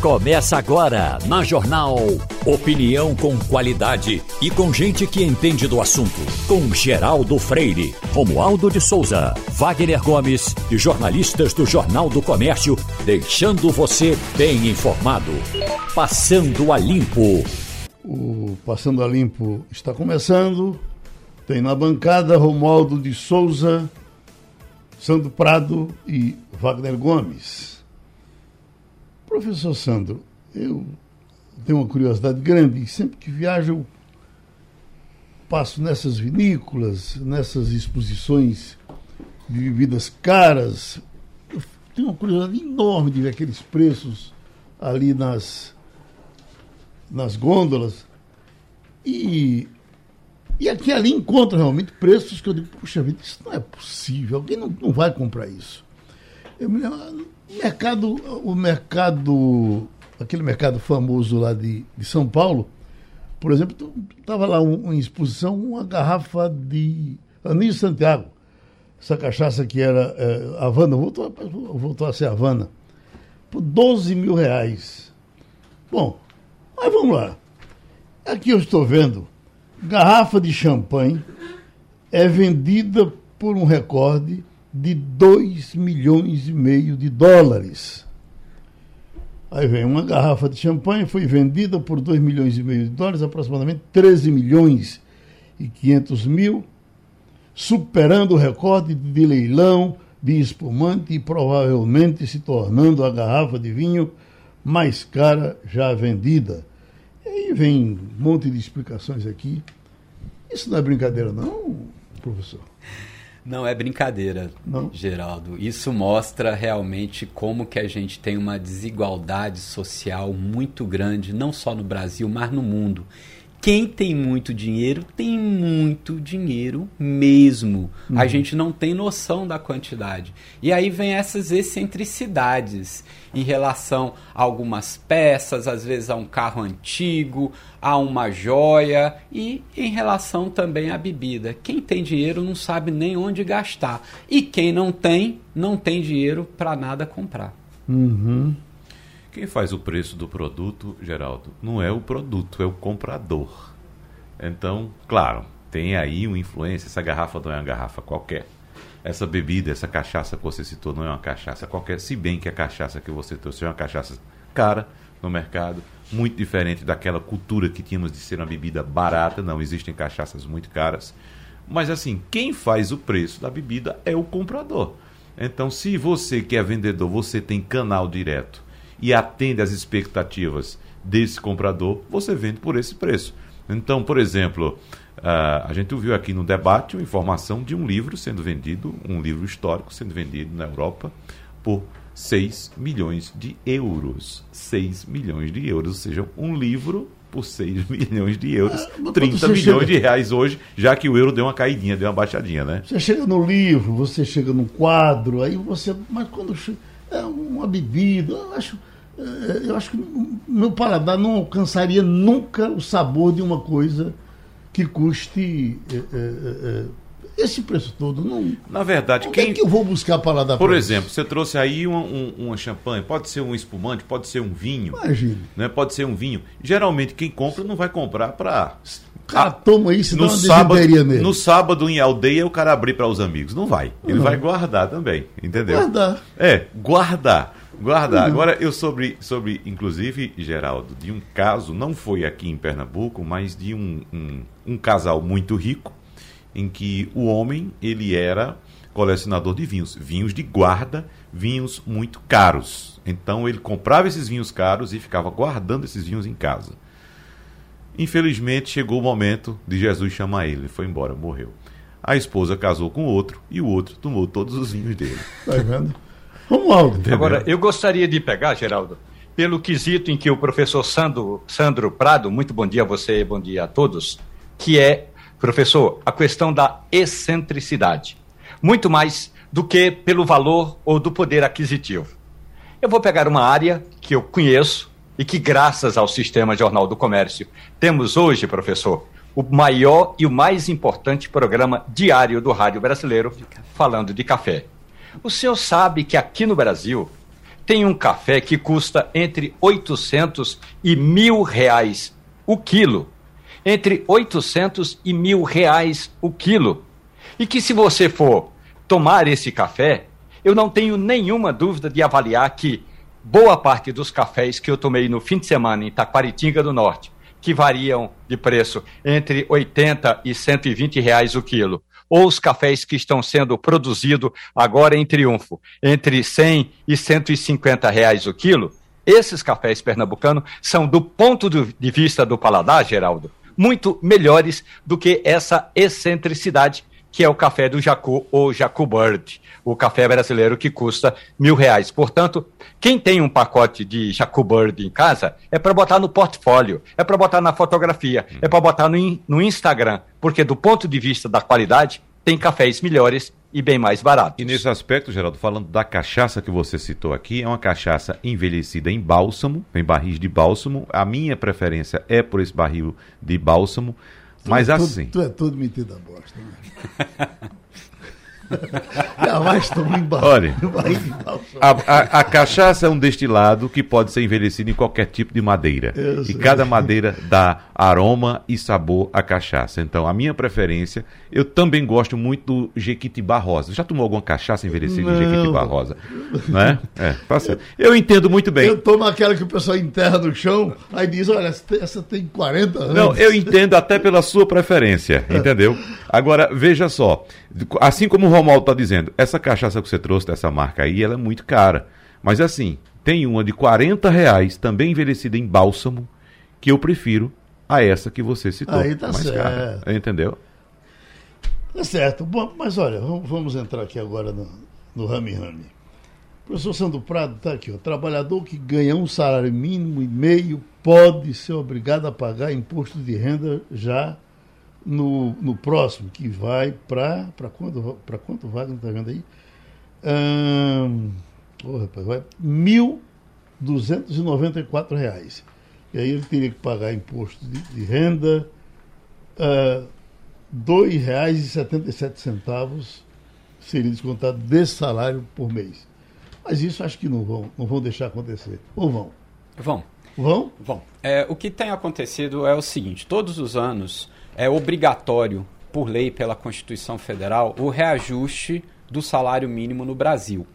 Começa agora na Jornal. Opinião com qualidade e com gente que entende do assunto. Com Geraldo Freire, Romualdo de Souza, Wagner Gomes e jornalistas do Jornal do Comércio, deixando você bem informado. Passando a Limpo. O Passando a Limpo está começando. Tem na bancada Romualdo de Souza, Sandro Prado e Wagner Gomes. Professor Sandro, eu tenho uma curiosidade grande e sempre que viajo passo nessas vinícolas, nessas exposições de bebidas caras. Eu tenho uma curiosidade enorme de ver aqueles preços ali nas, nas gôndolas. E, e aqui ali encontro realmente preços que eu digo, puxa vida, isso não é possível, alguém não, não vai comprar isso. Eu me lembro, mercado, o mercado, aquele mercado famoso lá de, de São Paulo, por exemplo, estava lá um, em exposição uma garrafa de Anísio Santiago. Essa cachaça que era é, Havana, voltou, voltou a ser Havana, por 12 mil reais. Bom, mas vamos lá. Aqui eu estou vendo garrafa de champanhe é vendida por um recorde de 2 milhões e meio de dólares. Aí vem uma garrafa de champanhe, foi vendida por 2 milhões e meio de dólares, aproximadamente 13 milhões e 500 mil, superando o recorde de leilão de espumante e provavelmente se tornando a garrafa de vinho mais cara já vendida. E aí vem um monte de explicações aqui. Isso não é brincadeira, não, professor? Não é brincadeira, Não. Geraldo. Isso mostra realmente como que a gente tem uma desigualdade social muito grande, não só no Brasil, mas no mundo. Quem tem muito dinheiro, tem muito dinheiro mesmo. Uhum. A gente não tem noção da quantidade. E aí vem essas excentricidades em relação a algumas peças, às vezes a um carro antigo, a uma joia e em relação também à bebida. Quem tem dinheiro não sabe nem onde gastar. E quem não tem, não tem dinheiro para nada comprar. Uhum. Quem faz o preço do produto, Geraldo, não é o produto, é o comprador. Então, claro, tem aí uma influência. Essa garrafa não é uma garrafa qualquer. Essa bebida, essa cachaça que você citou, não é uma cachaça qualquer. Se bem que a cachaça que você trouxe é uma cachaça cara no mercado, muito diferente daquela cultura que tínhamos de ser uma bebida barata. Não, existem cachaças muito caras. Mas assim, quem faz o preço da bebida é o comprador. Então, se você que é vendedor, você tem canal direto e atende às expectativas desse comprador, você vende por esse preço. Então, por exemplo, uh, a gente ouviu aqui no debate uma informação de um livro sendo vendido, um livro histórico sendo vendido na Europa por 6 milhões de euros. 6 milhões de euros, ou seja, um livro por 6 milhões de euros, ah, 30 milhões chega... de reais hoje, já que o euro deu uma caidinha, deu uma baixadinha, né? Você chega no livro, você chega no quadro, aí você. Mas quando é uma bebida, eu acho é, eu acho que meu paladar não alcançaria nunca o sabor de uma coisa que custe é, é, é, esse preço todo. Não, Na verdade, quem. É que eu vou buscar paladar Por exemplo, isso? você trouxe aí uma, um, uma champanhe, pode ser um espumante, pode ser um vinho. Imagina. Né? Pode ser um vinho. Geralmente, quem compra não vai comprar para. Cara, ah, toma isso, no sábado, nele. No sábado em aldeia, o cara abrir para os amigos. Não vai. Ele não. vai guardar também, entendeu? Guardar. É, guardar. Guardar. Uhum. Agora, eu sobre, sobre, inclusive, Geraldo, de um caso, não foi aqui em Pernambuco, mas de um, um, um casal muito rico, em que o homem, ele era colecionador de vinhos, vinhos de guarda, vinhos muito caros. Então ele comprava esses vinhos caros e ficava guardando esses vinhos em casa. Infelizmente chegou o momento de Jesus chamar ele, ele foi embora, morreu. A esposa casou com outro e o outro tomou todos os vinhos dele. Tá vendo? Romualdo. Agora, eu gostaria de pegar, Geraldo, pelo quesito em que o professor Sandro, Sandro Prado, muito bom dia a você, bom dia a todos, que é, professor, a questão da excentricidade. Muito mais do que pelo valor ou do poder aquisitivo. Eu vou pegar uma área que eu conheço e que, graças ao Sistema Jornal do Comércio, temos hoje, professor, o maior e o mais importante programa diário do rádio brasileiro falando de café. O senhor sabe que aqui no Brasil tem um café que custa entre 800 e mil reais o quilo. Entre 800 e mil reais o quilo. E que se você for tomar esse café, eu não tenho nenhuma dúvida de avaliar que boa parte dos cafés que eu tomei no fim de semana em Taquaritinga do Norte, que variam de preço entre 80 e 120 reais o quilo, ou os cafés que estão sendo produzidos agora em Triunfo, entre 100 e 150 reais o quilo, esses cafés pernambucanos são, do ponto de vista do paladar, Geraldo, muito melhores do que essa excentricidade que é o café do Jacu ou Jacu Bird, o café brasileiro que custa mil reais. Portanto, quem tem um pacote de Jacu Bird em casa é para botar no portfólio, é para botar na fotografia, é para botar no, no Instagram, porque do ponto de vista da qualidade, tem cafés melhores e bem mais baratos. E nesse aspecto, Geraldo, falando da cachaça que você citou aqui, é uma cachaça envelhecida em bálsamo, em barris de bálsamo. A minha preferência é por esse barril de bálsamo. Mas tu, assim. Tu, tu é tudo metida bosta, né? Jamais tomou embaixo. Olha, a, a, a, cachaça é um destilado que pode ser envelhecido em qualquer tipo de madeira. E cada madeira dá aroma e sabor à cachaça. Então, a minha preferência, eu também gosto muito do Jequitibá Rosa. Já tomou alguma cachaça envelhecida em Jequitibá Rosa? Né? É, tá certo. Eu entendo muito bem. Eu tomo aquela que o pessoal enterra no chão, aí diz, olha, essa tem 40 anos. Não, eu entendo até pela sua preferência, entendeu? Agora, veja só, assim como o Romualdo está dizendo, essa cachaça que você trouxe dessa marca aí, ela é muito cara. Mas assim, tem uma de 40 reais, também envelhecida em bálsamo, que eu prefiro a essa que você citou. Aí tá certo. Cara, entendeu? Tá certo. Bom, mas olha, vamos entrar aqui agora no, no Rami Rami. O professor Sandro Prado está aqui. O trabalhador que ganha um salário mínimo e meio pode ser obrigado a pagar imposto de renda já no, no próximo, que vai para. Para quanto, para quanto Wagner está vendo aí? Hum, oh, rapaz, vai R$ 1.294. E aí ele teria que pagar imposto de, de renda, uh, R$ 2,77 seria descontado desse salário por mês. Mas isso acho que não vão, não vão deixar acontecer. Ou vão? Vão. Vão? Vão. É, o que tem acontecido é o seguinte: todos os anos é obrigatório, por lei, pela Constituição Federal, o reajuste do salário mínimo no Brasil.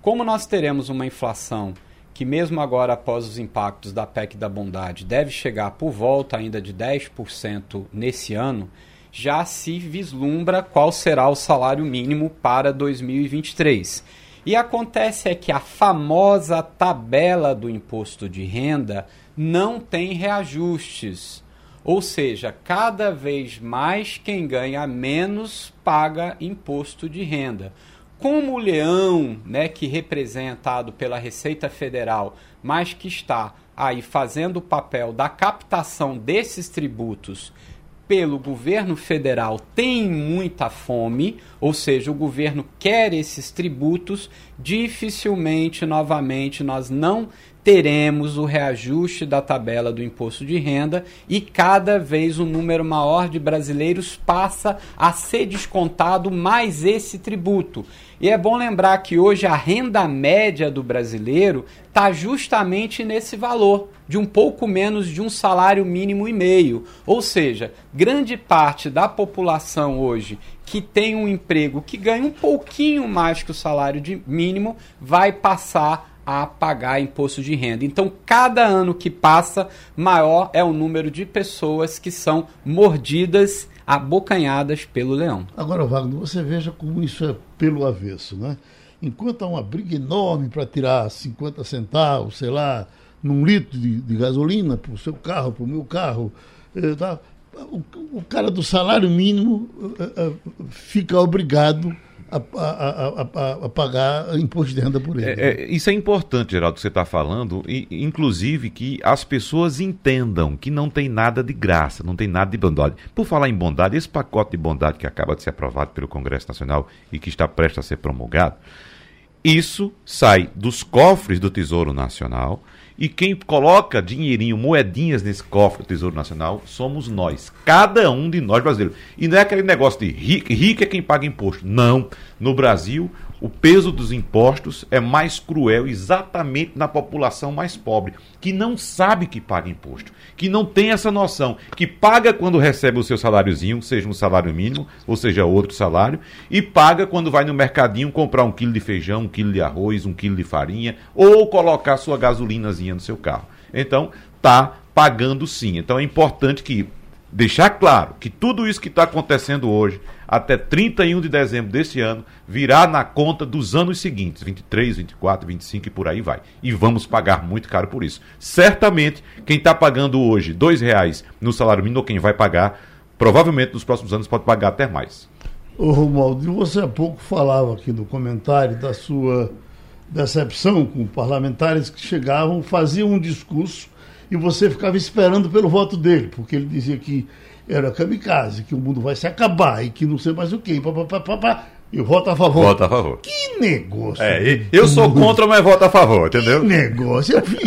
Como nós teremos uma inflação que, mesmo agora após os impactos da PEC da bondade, deve chegar por volta ainda de 10% nesse ano, já se vislumbra qual será o salário mínimo para 2023. E acontece é que a famosa tabela do imposto de renda não tem reajustes. Ou seja, cada vez mais quem ganha menos paga imposto de renda. Como o leão, né, que representado pela Receita Federal, mas que está aí fazendo o papel da captação desses tributos pelo governo federal tem muita fome, ou seja, o governo quer esses tributos, dificilmente novamente nós não teremos o reajuste da tabela do imposto de renda e cada vez um número maior de brasileiros passa a ser descontado mais esse tributo. E é bom lembrar que hoje a renda média do brasileiro está justamente nesse valor, de um pouco menos de um salário mínimo e meio. Ou seja, grande parte da população hoje que tem um emprego que ganha um pouquinho mais que o salário mínimo vai passar a pagar imposto de renda. Então, cada ano que passa, maior é o número de pessoas que são mordidas, abocanhadas pelo leão. Agora, Wagner, você veja como isso é pelo avesso, né? Enquanto há uma briga enorme para tirar 50 centavos, sei lá, num litro de, de gasolina para o seu carro, para o meu carro, eh, tá? o, o, cara do salário mínimo eh, eh, fica obrigado a, a, a, a, pagar imposto de renda por ele. É, é, isso é importante, Geraldo, que você está falando, e, inclusive que as pessoas entendam que não tem nada de graça, não tem nada de bondade. Por falar em bondade, esse pacote de bondade que acaba de ser aprovado pelo Congresso Nacional e que está prestes a ser promulgado, isso sai dos cofres do Tesouro Nacional e quem coloca dinheirinho, moedinhas nesse cofre do Tesouro Nacional somos nós. Cada um de nós brasileiros. E não é aquele negócio de rico, rico é quem paga imposto. Não. No Brasil, o peso dos impostos é mais cruel exatamente na população mais pobre, que não sabe que paga imposto, que não tem essa noção, que paga quando recebe o seu saláriozinho, seja um salário mínimo, ou seja outro salário, e paga quando vai no mercadinho comprar um quilo de feijão, um quilo de arroz, um quilo de farinha, ou colocar sua gasolinazinha no seu carro. Então, tá pagando sim. Então é importante que deixar claro que tudo isso que está acontecendo hoje, até 31 de dezembro desse ano, virá na conta dos anos seguintes, 23, 24, 25 e por aí vai. E vamos pagar muito caro por isso. Certamente, quem está pagando hoje dois reais no salário mínimo, ou quem vai pagar, provavelmente nos próximos anos pode pagar até mais. Ô Romualdo, você há pouco falava aqui no comentário da sua decepção com parlamentares que chegavam, faziam um discurso e você ficava esperando pelo voto dele, porque ele dizia que era kamikaze, que o mundo vai se acabar e que não sei mais o quê. E voto a favor. Voto a favor. Que negócio. É, eu sou contra, mas voto a favor, entendeu? Que negócio. Eu vi,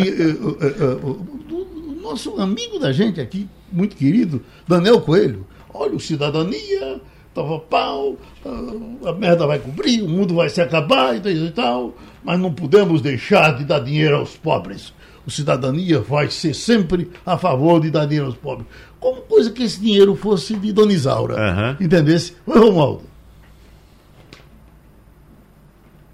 o nosso amigo da gente aqui, muito querido, Daniel Coelho, olha, o Cidadania, tava pau, a merda vai cobrir, o mundo vai se acabar e tal, mas não podemos deixar de dar dinheiro aos pobres o cidadania vai ser sempre a favor de dar dinheiro aos pobres. Como coisa que esse dinheiro fosse de Dona Isaura. Uhum. Entendesse? Oi, Romualdo.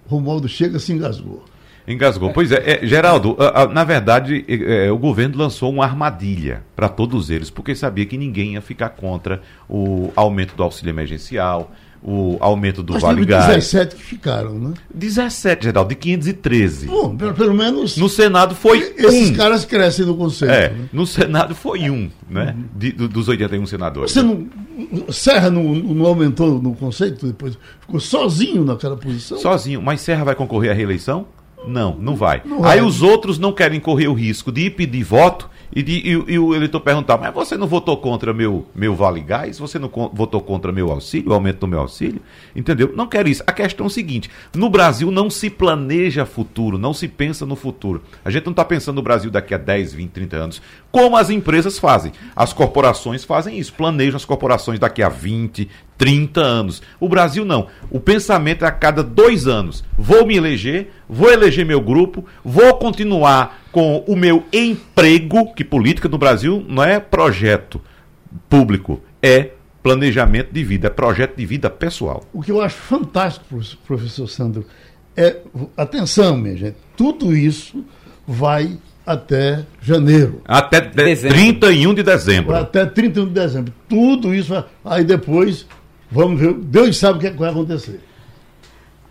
Romualdo chega e se engasgou. Engasgou. Pois é, é Geraldo, na verdade, é, o governo lançou uma armadilha para todos eles, porque sabia que ninguém ia ficar contra o aumento do auxílio emergencial, o aumento do Mas Vale Gás. 17 que ficaram, né? 17, Geraldo, de 513. Bom, pelo, pelo menos. No Senado foi Esses um. caras crescem no Conselho. É, né? no Senado foi um, né? Uhum. De, dos 81 senadores. Você não. Serra não, não aumentou no conceito depois? Ficou sozinho naquela posição? Sozinho. Mas Serra vai concorrer à reeleição? Não, não vai. Não vai. Aí os outros não querem correr o risco de ir pedir voto e, e, e, o eleitor perguntar, mas você não votou contra meu, meu Vale Gás? Você não votou contra meu auxílio, o aumento do meu auxílio? Entendeu? Não quer isso. A questão é o seguinte: no Brasil não se planeja futuro, não se pensa no futuro. A gente não está pensando no Brasil daqui a 10, 20, 30 anos, como as empresas fazem. As corporações fazem isso, planejam as corporações daqui a 20, 30 anos. O Brasil não. O pensamento é a cada dois anos. Vou me eleger, vou eleger meu grupo, vou continuar com o meu emprego, que política no Brasil não é projeto público, é planejamento de vida, é projeto de vida pessoal. O que eu acho fantástico, professor Sandro, é. Atenção, minha gente, tudo isso vai até janeiro. Até dezembro. 31 de dezembro. Até 31 de dezembro. Tudo isso. Aí depois Vamos ver. Deus sabe o que, é que vai acontecer.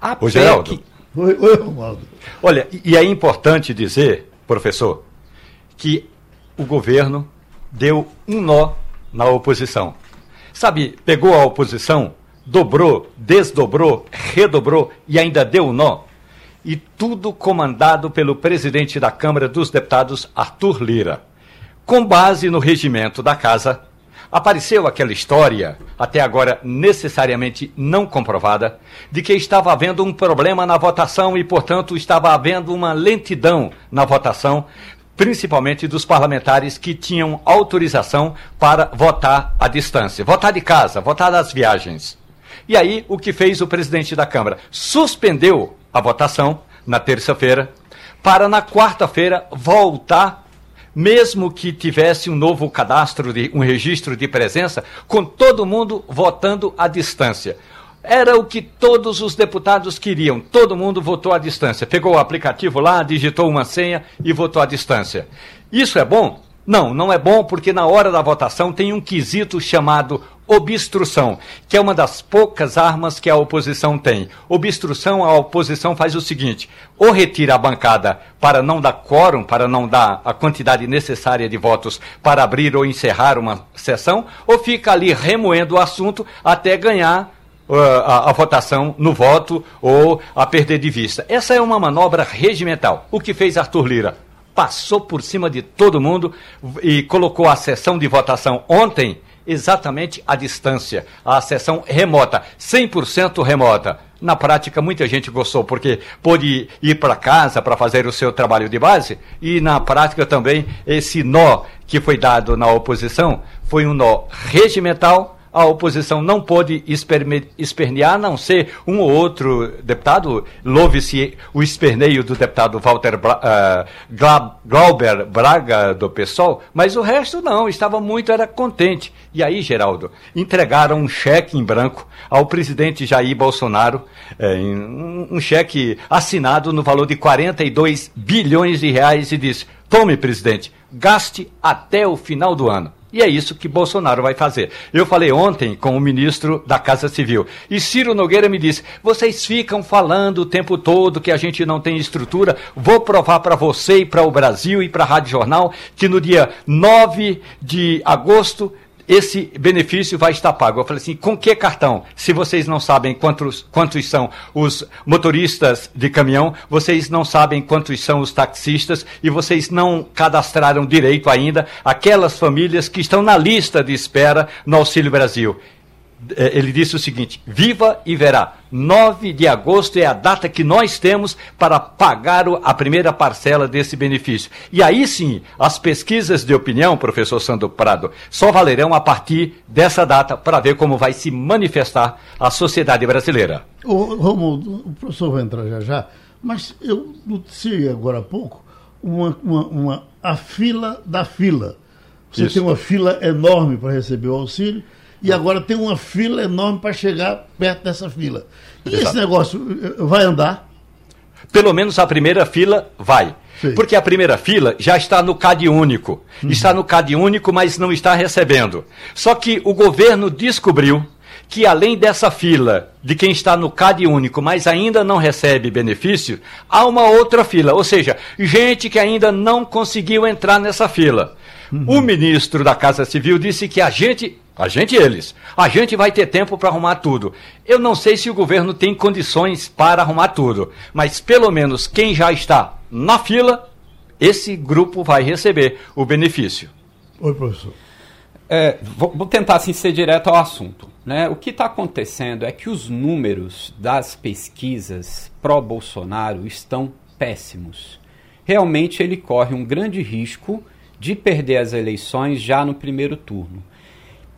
A Ô, Geraldo. Oi, oi, Romualdo. Olha, e é importante dizer, professor, que o governo deu um nó na oposição. Sabe, pegou a oposição, dobrou, desdobrou, redobrou e ainda deu um nó. E tudo comandado pelo presidente da Câmara dos Deputados, Arthur Lira. Com base no regimento da casa, Apareceu aquela história, até agora necessariamente não comprovada, de que estava havendo um problema na votação e, portanto, estava havendo uma lentidão na votação, principalmente dos parlamentares que tinham autorização para votar à distância, votar de casa, votar das viagens. E aí, o que fez o presidente da Câmara? Suspendeu a votação na terça-feira, para na quarta-feira voltar mesmo que tivesse um novo cadastro, de, um registro de presença, com todo mundo votando à distância. Era o que todos os deputados queriam. Todo mundo votou à distância. Pegou o aplicativo lá, digitou uma senha e votou à distância. Isso é bom? Não, não é bom porque na hora da votação tem um quesito chamado obstrução, que é uma das poucas armas que a oposição tem. Obstrução, a oposição faz o seguinte: ou retira a bancada para não dar quórum, para não dar a quantidade necessária de votos para abrir ou encerrar uma sessão, ou fica ali remoendo o assunto até ganhar uh, a, a, votação no voto ou a perder de vista. Essa é uma manobra regimental. O que fez Arthur Lira? Passou por cima de todo mundo e colocou a sessão de votação ontem exatamente à distância, a sessão remota, 100% remota. Na prática, muita gente gostou, porque pôde ir para casa para fazer o seu trabalho de base, e na prática também, esse nó que foi dado na oposição foi um nó regimental, a oposição não pôde espernear, a não ser um ou outro deputado. Louve-se o esperneio do deputado Walter Bra uh, Glauber Braga, do PSOL, mas o resto não, estava muito era contente. E aí, Geraldo, entregaram um cheque em branco ao presidente Jair Bolsonaro, é, um, um cheque assinado no valor de 42 bilhões de reais e disse: tome, presidente, gaste até o final do ano. E é isso que Bolsonaro vai fazer. Eu falei ontem com o ministro da Casa Civil. E Ciro Nogueira me disse: vocês ficam falando o tempo todo que a gente não tem estrutura. Vou provar para você e para o Brasil e para a Rádio Jornal que no dia 9 de agosto esse benefício vai estar pago. Eu falei assim, com que cartão? Se vocês não sabem quantos, quantos são os motoristas de caminhão, vocês não sabem quantos são os taxistas e vocês não cadastraram direito ainda aquelas famílias que estão na lista de espera no Auxílio Brasil. É, ele disse o seguinte: viva e verá. 9 de agosto é a data que nós temos para pagar a primeira parcela desse benefício. E aí sim, as pesquisas de opinião, professor Sandro Prado, só valerão a partir dessa data para ver como vai se manifestar a sociedade brasileira. Ô, Romulo, o professor vai entrar já já, mas eu noticiei agora há pouco uma, uma, uma a fila da fila. Você Isso. tem uma fila enorme para receber o auxílio e agora tem uma fila enorme para chegar perto dessa fila. E Exato. esse negócio eh, vai andar? Pelo menos a primeira fila vai. Sim. Porque a primeira fila já está no CAD único. Uhum. Está no CAD único, mas não está recebendo. Só que o governo descobriu que além dessa fila de quem está no CAD único, mas ainda não recebe benefício, há uma outra fila, ou seja, gente que ainda não conseguiu entrar nessa fila. Uhum. O ministro da Casa Civil disse que a gente a gente eles. A gente vai ter tempo para arrumar tudo. Eu não sei se o governo tem condições para arrumar tudo, mas pelo menos quem já está na fila, esse grupo vai receber o benefício. Oi, professor. É, vou, vou, tentar assim, ser direto ao assunto. Né? O que está acontecendo é que os números das pesquisas pró-Bolsonaro estão péssimos. Realmente ele corre um grande risco de perder as eleições já no primeiro turno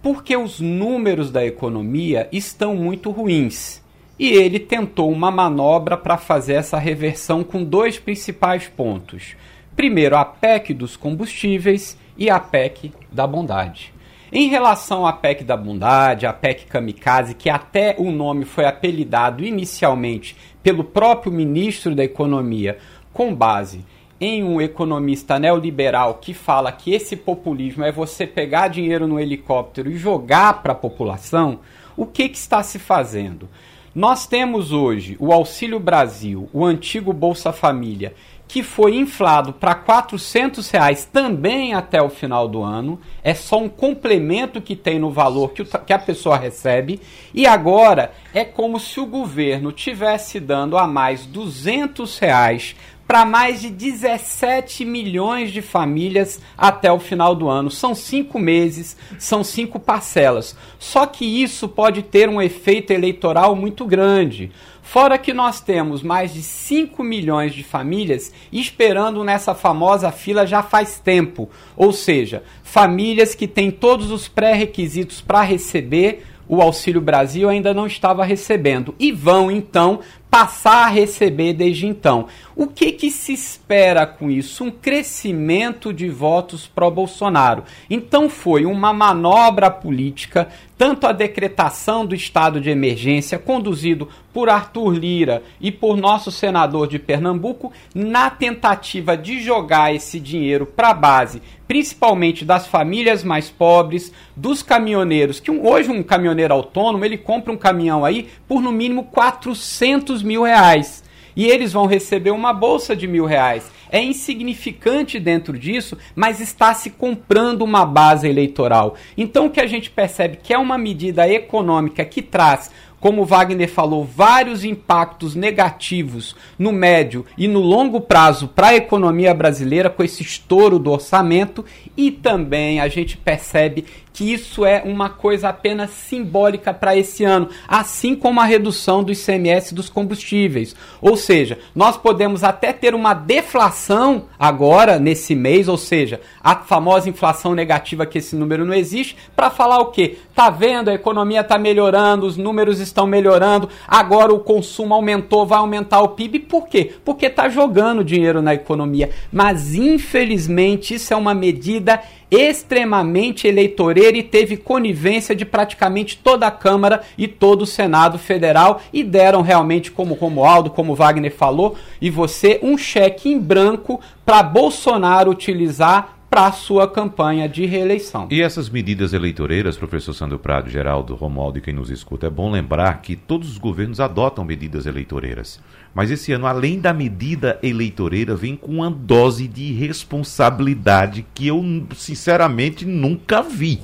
porque os números da economia estão muito ruins. E ele tentou uma manobra para fazer essa reversão com dois principais pontos. Primeiro, a PEC dos combustíveis e a PEC da bondade. Em relação à PEC da bondade, a PEC kamikaze, que até o nome foi apelidado inicialmente pelo próprio ministro da Economia, com base em um economista neoliberal que fala que esse populismo é você pegar dinheiro no helicóptero e jogar para a população, o que, que está se fazendo? Nós temos hoje o Auxílio Brasil, o antigo Bolsa Família, que foi inflado para R$ reais também até o final do ano. É só um complemento que tem no valor que, o, que a pessoa recebe. E agora é como se o governo tivesse dando a mais R$ reais para mais de 17 milhões de famílias até o final do ano. São cinco meses, são cinco parcelas. Só que isso pode ter um efeito eleitoral muito grande. Fora que nós temos mais de 5 milhões de famílias esperando nessa famosa fila já faz tempo. Ou seja, famílias que têm todos os pré-requisitos para receber o Auxílio Brasil ainda não estava recebendo e vão então passar a receber desde então. O que, que se espera com isso? Um crescimento de votos pró-Bolsonaro. Então foi uma manobra política, tanto a decretação do estado de emergência, conduzido por Arthur Lira e por nosso senador de Pernambuco, na tentativa de jogar esse dinheiro para a base, principalmente das famílias mais pobres, dos caminhoneiros, que hoje um caminhoneiro autônomo, ele compra um caminhão aí por no mínimo 400 mil reais. E eles vão receber uma bolsa de mil reais. É insignificante dentro disso, mas está se comprando uma base eleitoral. Então o que a gente percebe que é uma medida econômica que traz como Wagner falou, vários impactos negativos no médio e no longo prazo para a economia brasileira com esse estouro do orçamento e também a gente percebe que isso é uma coisa apenas simbólica para esse ano, assim como a redução do ICMS dos combustíveis. Ou seja, nós podemos até ter uma deflação agora nesse mês, ou seja, a famosa inflação negativa que esse número não existe, para falar o quê? Tá vendo? A economia está melhorando, os números estão melhorando, agora o consumo aumentou, vai aumentar o PIB. Por quê? Porque está jogando dinheiro na economia. Mas infelizmente isso é uma medida extremamente eleitoreira e teve conivência de praticamente toda a Câmara e todo o Senado Federal e deram realmente, como Romualdo, como Wagner falou, e você, um cheque em branco para Bolsonaro utilizar para a sua campanha de reeleição. E essas medidas eleitoreiras, professor Sandro Prado, Geraldo, Romualdo e quem nos escuta, é bom lembrar que todos os governos adotam medidas eleitoreiras. Mas esse ano, além da medida eleitoreira, vem com uma dose de responsabilidade que eu, sinceramente, nunca vi.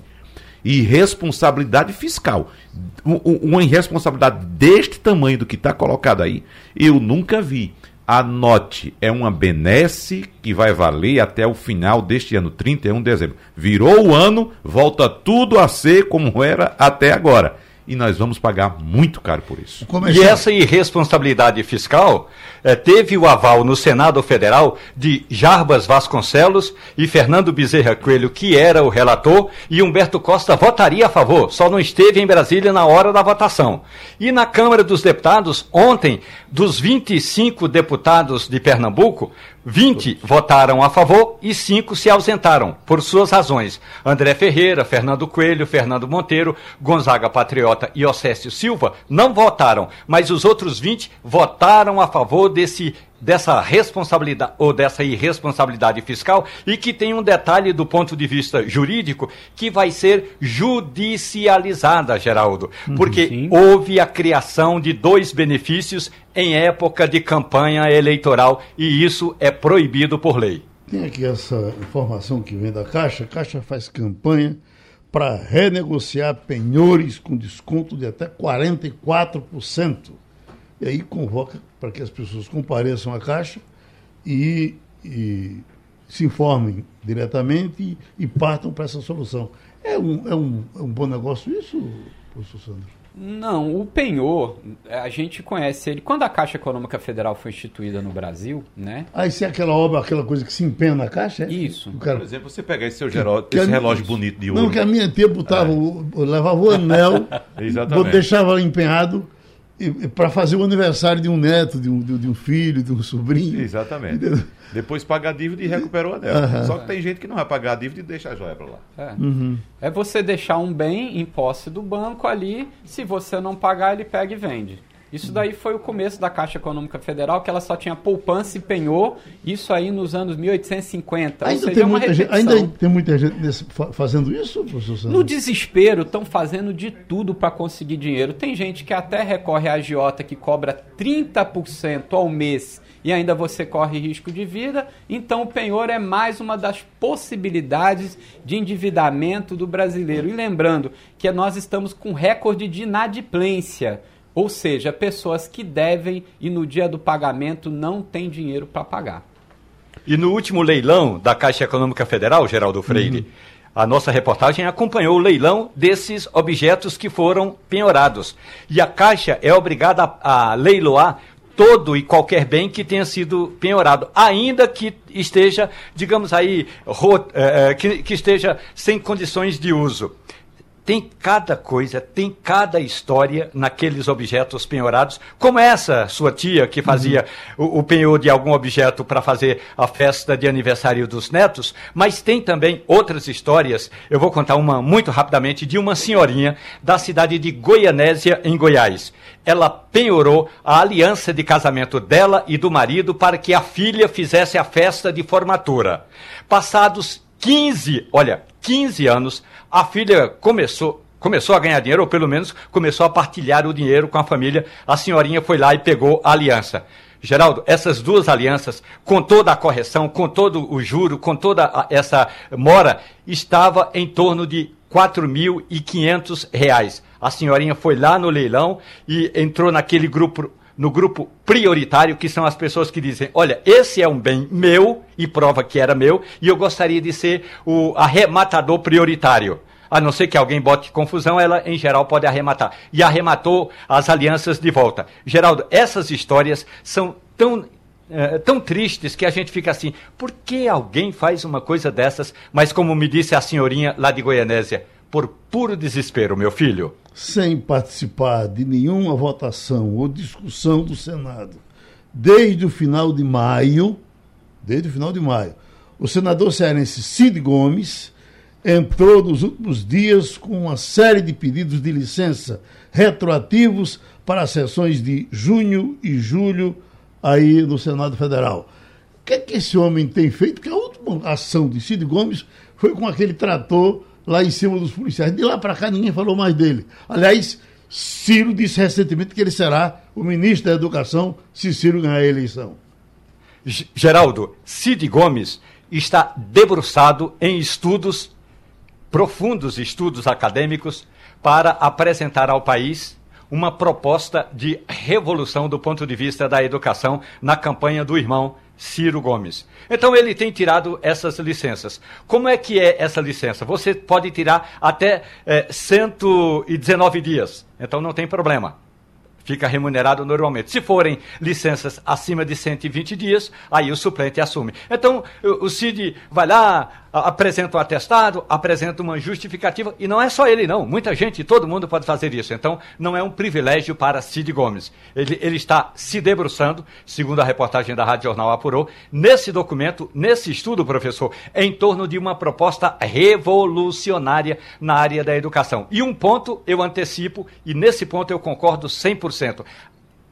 E responsabilidade fiscal. Uma irresponsabilidade deste tamanho do que está colocado aí, eu nunca vi. Anote, é uma benesse que vai valer até o final deste ano, 31 de dezembro. Virou o ano, volta tudo a ser como era até agora e nós vamos pagar muito caro por isso. E essa irresponsabilidade fiscal eh, teve o aval no Senado Federal de Jarbas Vasconcelos e Fernando Bezerra Coelho, que era o relator, e Humberto Costa votaria a favor, só não esteve em Brasília na hora da votação. E na Câmara dos Deputados, ontem, dos 25 deputados de Pernambuco, 20 votaram a favor e 5 se ausentaram, por suas razões. André Ferreira, Fernando Coelho, Fernando Monteiro, Gonzaga Patriota e Océsio Silva não votaram, mas os outros 20 votaram a favor desse dessa responsabilidade ou dessa irresponsabilidade fiscal e que tem um detalhe do ponto de vista jurídico que vai ser judicializada, Geraldo, uhum, porque Sim. houve a criação de dois benefícios em época de campanha eleitoral e isso é proibido por lei. Tem aqui essa informação que vem da Caixa. A Caixa faz campanha para renegociar penhores com desconto de até 44%. E aí convoca para que as pessoas compareçam à Caixa e, e se informem diretamente e, e partam para essa solução. É um, é, um, é um bom negócio isso, professor Sandro? Não, o penhor, a gente conhece ele. Quando a Caixa Econômica Federal foi instituída no Brasil, né? Ah, isso é aquela obra, aquela coisa que se empenha na Caixa? É? Isso. Cara... Por exemplo, você pegar esse seu geró... esse relógio bonito de ouro. Não, que a minha tia botava, é. levava o anel, deixava empenhado para fazer o aniversário de um neto, de um, de um filho, de um sobrinho. Exatamente. Entendeu? Depois paga a dívida e recupera o anel. Uhum. Só que tem gente que não vai pagar a dívida e deixa a joia para lá. É. Uhum. é você deixar um bem em posse do banco ali, se você não pagar, ele pega e vende. Isso daí foi o começo da Caixa Econômica Federal, que ela só tinha poupança e penhor, isso aí nos anos 1850. Ainda, seja, tem, é muita gente, ainda tem muita gente nesse, fazendo isso, professor No desespero, estão fazendo de tudo para conseguir dinheiro. Tem gente que até recorre à agiota que cobra 30% ao mês e ainda você corre risco de vida. Então, o penhor é mais uma das possibilidades de endividamento do brasileiro. E lembrando que nós estamos com recorde de inadimplência. Ou seja, pessoas que devem e no dia do pagamento não têm dinheiro para pagar. E no último leilão da Caixa Econômica Federal, Geraldo Freire, uhum. a nossa reportagem acompanhou o leilão desses objetos que foram penhorados. E a Caixa é obrigada a, a leiloar todo e qualquer bem que tenha sido penhorado, ainda que esteja, digamos aí, eh, que, que esteja sem condições de uso tem cada coisa, tem cada história naqueles objetos penhorados, como essa sua tia que fazia uhum. o, o, penhor de algum objeto para fazer a festa de aniversário dos netos, mas tem também outras histórias. Eu vou contar uma muito rapidamente de uma senhorinha da cidade de Goianésia, em Goiás. Ela penhorou a aliança de casamento dela e do marido para que a filha fizesse a festa de formatura. Passados 15, olha, 15 anos, a filha começou começou a ganhar dinheiro, ou pelo menos começou a partilhar o dinheiro com a família. A senhorinha foi lá e pegou a aliança. Geraldo, essas duas alianças, com toda a correção, com todo o juro, com toda essa mora, estava em torno de R$ 4.500. A senhorinha foi lá no leilão e entrou naquele grupo no grupo prioritário, que são as pessoas que dizem: olha, esse é um bem meu, e prova que era meu, e eu gostaria de ser o arrematador prioritário. a não ser que alguém bote confusão, ela em geral pode arrematar. E arrematou as alianças de volta. Geraldo, essas histórias são tão é, tão tristes que a gente fica assim, por que alguém faz uma coisa dessas? Mas como me disse a senhorinha lá de Goianésia, por puro desespero, meu filho. Sem participar de nenhuma votação ou discussão do Senado, desde o final de maio, desde o final de maio, o senador cearense Cid Gomes entrou nos últimos dias com uma série de pedidos de licença retroativos para as sessões de junho e julho aí no Senado Federal. O que é que esse homem tem feito? Que a última ação de Cid Gomes foi com aquele trator lá em cima dos policiais. De lá para cá ninguém falou mais dele. Aliás, Ciro disse recentemente que ele será o ministro da Educação se Ciro ganhar a eleição. Geraldo, Cid Gomes está debruçado em estudos, profundos estudos acadêmicos, para apresentar ao país uma proposta de revolução do ponto de vista da educação na campanha do irmão Ciro Gomes. Então ele tem tirado essas licenças. Como é que é essa licença? Você pode tirar até é, eh, 119 dias. Então não tem problema fica remunerado normalmente. Se forem licenças acima de 120 dias, aí o suplente assume. Então, o Cid vai lá, apresenta um atestado, apresenta uma justificativa, e não é só ele, não. Muita gente, todo mundo pode fazer isso. Então, não é um privilégio para Cid Gomes. Ele, ele está se debruçando, segundo a reportagem da Rádio Jornal apurou, nesse documento, nesse estudo, professor, em torno de uma proposta revolucionária na área da educação. E um ponto eu antecipo, e nesse ponto eu concordo 100%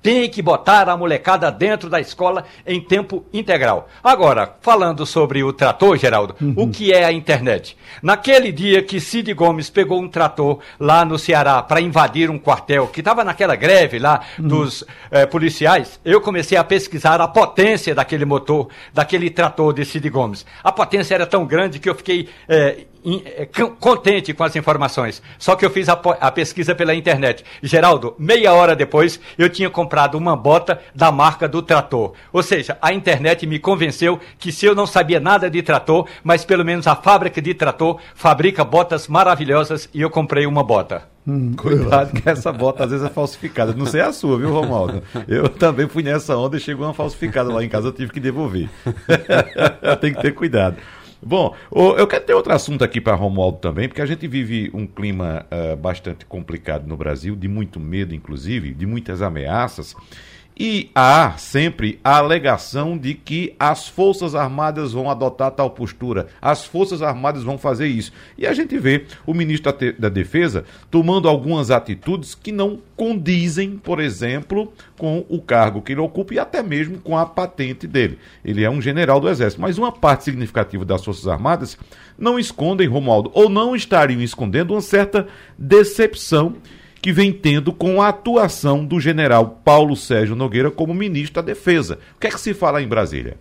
tem que botar a molecada dentro da escola em tempo integral. Agora, falando sobre o trator, Geraldo, uhum. o que é a internet? Naquele dia que Cid Gomes pegou um trator lá no Ceará para invadir um quartel, que estava naquela greve lá uhum. dos eh, policiais, eu comecei a pesquisar a potência daquele motor, daquele trator de Cid Gomes. A potência era tão grande que eu fiquei eh, contente com as informações. Só que eu fiz a, a, pesquisa pela internet. Geraldo, meia hora depois, eu tinha comprado uma bota da marca do trator. Ou seja, a internet me convenceu que se eu não sabia nada de trator, mas pelo menos a fábrica de trator fabrica botas maravilhosas e eu comprei uma bota. Hum, Cuidado que essa bota às vezes é falsificada. Não sei a sua, viu, Romualdo? Eu também fui nessa onda e chegou uma falsificada lá em casa, eu tive que devolver. Tem que ter cuidado. Bom, eu quero ter outro assunto aqui para Romualdo também, porque a gente vive um clima uh, bastante complicado no Brasil, de muito medo, inclusive, de muitas ameaças. E há sempre a alegação de que as Forças Armadas vão adotar tal postura, as Forças Armadas vão fazer isso. E a gente vê o ministro da Defesa tomando algumas atitudes que não condizem, por exemplo, com o cargo que ele ocupa e até mesmo com a patente dele. Ele é um general do Exército, mas uma parte significativa das Forças Armadas não escondem, Romualdo, ou não estariam escondendo uma certa decepção que vem tendo com a atuação do general Paulo Sérgio Nogueira como ministro da Defesa. O que é que se fala em Brasília?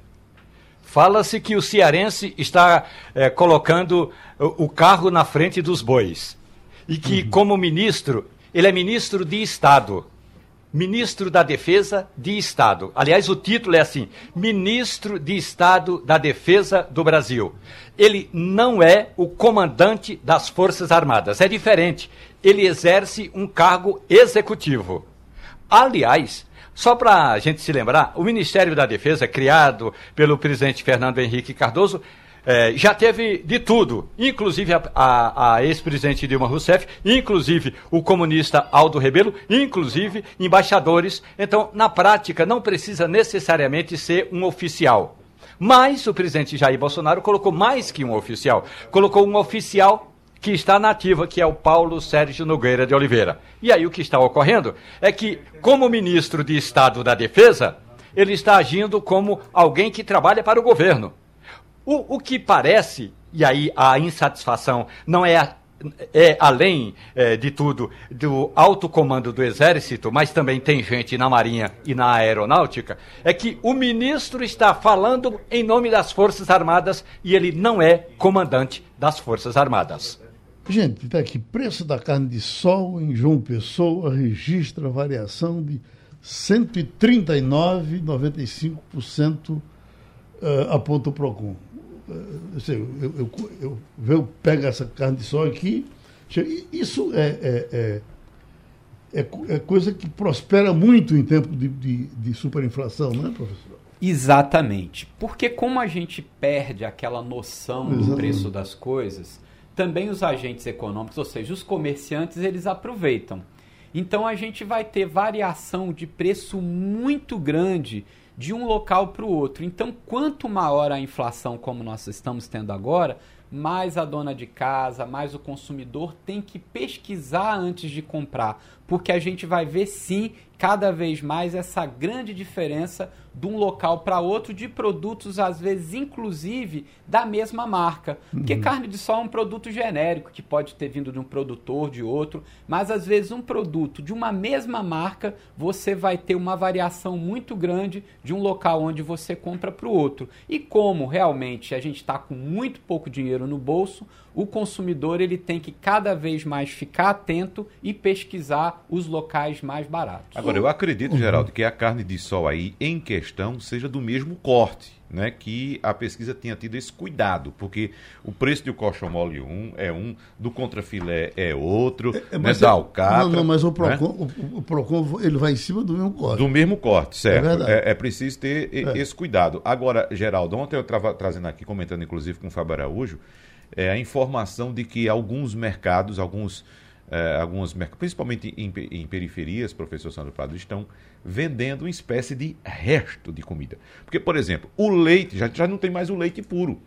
Fala-se que o cearense está é, colocando o carro na frente dos bois. E que, uhum. como ministro, ele é ministro de Estado. Ministro da Defesa de Estado. Aliás, o título é assim: Ministro de Estado da Defesa do Brasil. Ele não é o comandante das Forças Armadas, é diferente ele exerce um cargo executivo. Aliás, só para a gente se lembrar, o Ministério da Defesa, criado pelo presidente Fernando Henrique Cardoso, é, já teve de tudo, inclusive a, a, a ex-presidente Dilma Rousseff, inclusive o comunista Aldo Rebelo, inclusive embaixadores. Então, na prática, não precisa necessariamente ser um oficial. Mas o presidente Jair Bolsonaro colocou mais que um oficial, colocou um oficial que está na ativa, que é o Paulo Sérgio Nogueira de Oliveira. E aí o que está ocorrendo é que, como ministro de Estado da Defesa, ele está agindo como alguém que trabalha para o governo. O, o que parece, e aí a insatisfação não é é, além é, de tudo, do alto comando do Exército, mas também tem gente na Marinha e na Aeronáutica, é que o ministro está falando em nome das Forças Armadas e ele não é comandante das Forças Armadas. Gente, está aqui, preço da carne de sol em João Pessoa registra variação de 139,95% uh, aponta o PROCON. Uh, eu, eu, eu, eu, pego essa carne de sol aqui, Isso é, é, é é, é coisa que prospera muito em tempo de, de, de superinflação, não é, professor? Exatamente. Porque como a gente perde aquela noção Exatamente. do preço das coisas, também os agentes econômicos, ou seja, os comerciantes, eles aproveitam. Então a gente vai ter variação de preço muito grande de um local para o outro. Então, quanto maior a inflação, como nós estamos tendo agora, mais a dona de casa, mais o consumidor tem que pesquisar antes de comprar, porque a gente vai ver sim cada vez mais essa grande diferença de um local para outro de produtos, às vezes, inclusive, da mesma marca. Porque uhum. carne de sol é um produto genérico, que pode ter vindo de um produtor, de outro, mas às vezes um produto de uma mesma marca, você vai ter uma variação muito grande de um local onde você compra para o outro. E como realmente a gente está com muito pouco dinheiro no bolso, o consumidor ele tem que cada vez mais ficar atento e pesquisar os locais mais baratos. Agora, eu acredito, uhum. Geraldo, que a carne de sol aí em questão seja do mesmo corte. Né, que a pesquisa tenha tido esse cuidado, porque o preço do colchão mole um é um, do contrafilé é outro, é, é né, da alcatra... Não, não, mas o Procon, né? o, o, Procon ele vai em cima do mesmo corte. Do mesmo corte, certo. É, é, é preciso ter é. esse cuidado. Agora, Geraldo, ontem eu estava trazendo aqui, comentando inclusive com o Fábio Araújo, é, a informação de que alguns mercados, alguns, é, alguns principalmente em, em, periferias, professor Sandro Prado, estão vendendo uma espécie de resto de comida. Porque, por exemplo, o leite, já, já não tem mais o leite puro.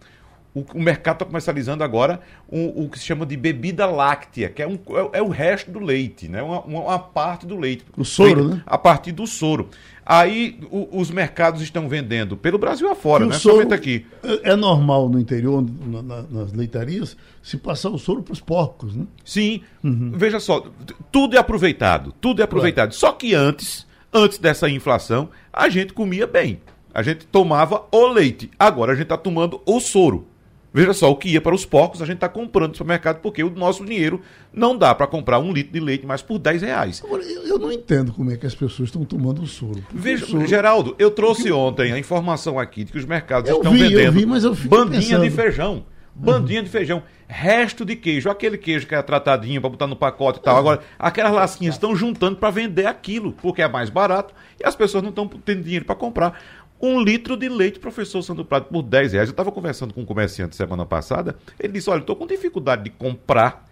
O, o mercado está comercializando agora o, o, que se chama de bebida láctea, que é, um, é, é o resto do leite, né? uma, uma, uma parte do leite. O soro, né? A partir do soro. Aí o, os mercados estão vendendo pelo Brasil afora, né? Somente aqui. É, é normal no interior, na, na, nas leitarias, se passar o soro para os porcos, né? Sim. Uhum. Veja só, tudo é aproveitado, tudo é aproveitado. Só que antes, antes dessa inflação, a gente comia bem. A gente tomava o leite. Agora a gente está tomando o soro. Veja só, o que ia para os porcos, a gente está comprando no supermercado porque o nosso dinheiro não dá para comprar um litro de leite mais por 10 reais. Agora, eu, não entendo como é que as pessoas estão tomando o soro. Veja, o soro... Geraldo, eu trouxe ontem a informação aqui de que os mercados eu estão vi, vendendo eu vi, mas eu bandinha pensando. de feijão. Bandinha uhum. de feijão, resto de queijo, aquele queijo que é tratadinho para botar no pacote e tal. Uhum. Agora, aquelas lasquinhas estão juntando para vender aquilo, porque é mais barato e as pessoas não estão tendo dinheiro para comprar um litro de leite, professor Sandro Prado, por 10 reais. Eu estava conversando com um comerciante semana passada, ele disse, olha, estou com dificuldade de comprar,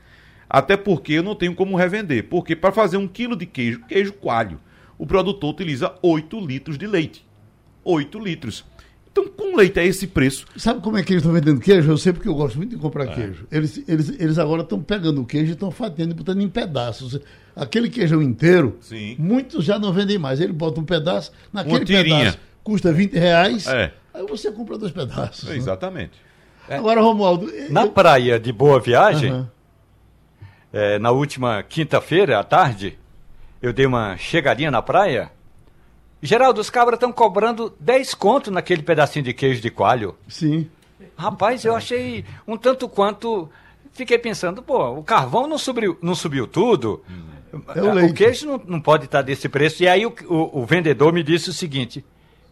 até porque eu não tenho como revender. Porque para fazer um quilo de queijo, queijo coalho, o produtor utiliza 8 litros de leite. 8 litros. Então, com leite a esse preço. Sabe como é que eles estão vendendo queijo? Eu sei porque eu gosto muito de comprar é. queijo. Eles, eles, eles agora estão pegando o queijo e estão fazendo e botando em pedaços. Aquele queijão inteiro, Sim. muitos já não vendem mais. Ele bota um pedaço, naquele pedaço custa 20 reais, é. aí você compra dois pedaços. É, exatamente. Né? Agora, Romualdo. Na eu... praia de Boa Viagem, uhum. é, na última quinta-feira à tarde, eu dei uma chegadinha na praia. Geraldo, os cabras estão cobrando 10 conto naquele pedacinho de queijo de coalho. Sim. Rapaz, eu achei um tanto quanto. Fiquei pensando, pô, o carvão não subiu, não subiu tudo. É o, o, queijo não, não pode estar desse preço. E aí o, o, o vendedor me disse o seguinte: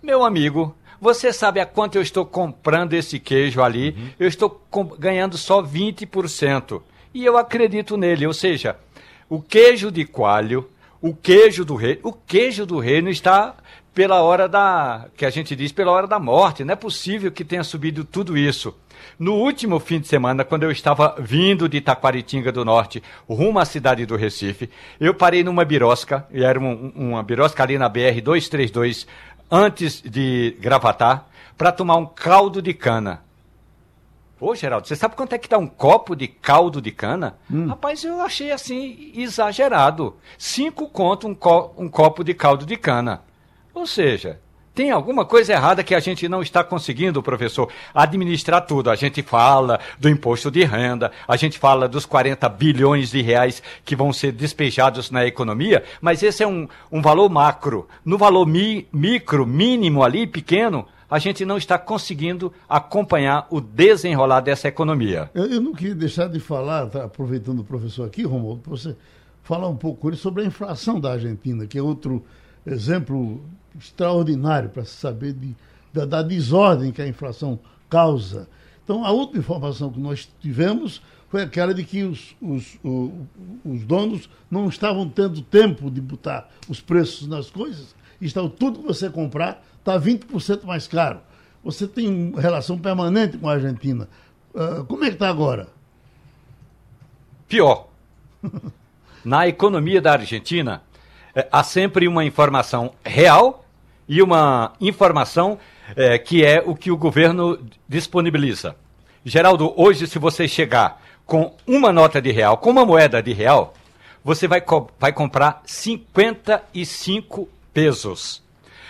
meu amigo, você sabe a quanto eu estou comprando esse queijo ali? Uhum. Eu estou ganhando só 20%. E eu acredito nele, ou seja, o queijo de coalho, o queijo do reino, o queijo do reino está pela hora da, que a gente diz, pela hora da morte. Não é possível que tenha subido tudo isso. No último fim de semana, quando eu estava vindo de Taquaritinga do Norte, rumo à cidade do Recife, eu parei numa birosca, e era uma, uma birosca ali na BR 232, antes de gravatar para tomar um caldo de cana. Ô, Geraldo, você sabe quanto é que dá um copo de caldo de cana? Hum. Rapaz, eu achei assim exagerado. Cinco conto um, co um copo de caldo de cana. Ou seja, tem alguma coisa errada que a gente não está conseguindo, professor, administrar tudo. A gente fala do imposto de renda, a gente fala dos 40 bilhões de reais que vão ser despejados na economia, mas esse é um, um valor macro. No valor mi, micro, mínimo ali, pequeno, a gente não está conseguindo acompanhar o desenrolar dessa economia. Eu, eu não queria deixar de falar, tá, aproveitando o professor aqui, Romualdo, para você falar um pouco sobre a inflação da Argentina, que é outro exemplo extraordinário para saber de, da, da, desordem que a inflação causa. Então, a última informação que nós tivemos foi aquela de que os, os, os, os donos não estavam tendo tempo de botar os preços nas coisas, e está, tudo que você comprar está 20% mais caro. Você tem relação permanente com a Argentina. Uh, como é que está agora? Pior. Na economia da Argentina, é, há sempre uma informação real e uma informação é, que é o que o governo disponibiliza. Geraldo, hoje, se você chegar com uma nota de real, com uma moeda de real, você vai, co vai comprar 55 pesos.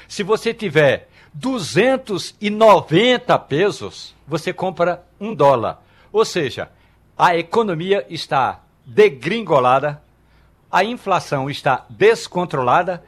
Se você tiver 290 pesos, você compra um dólar. Ou seja, a economia está degringolada, a inflação está descontrolada,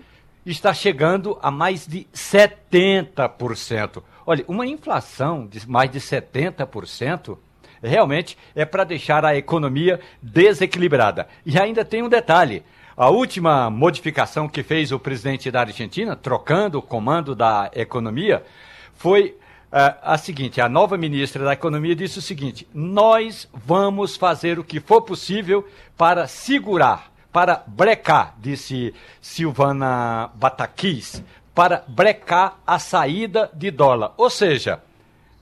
está chegando a mais de 70%. Olha, uma inflação de mais de 70% realmente é para deixar a economia desequilibrada. E ainda tem um detalhe: a última modificação que fez o presidente da Argentina, trocando o comando da economia, foi uh, a seguinte: a nova ministra da Economia disse o seguinte: nós vamos fazer o que for possível para segurar, para brecar, disse Silvana Bataquis, para brecar a saída de dólar. Ou seja,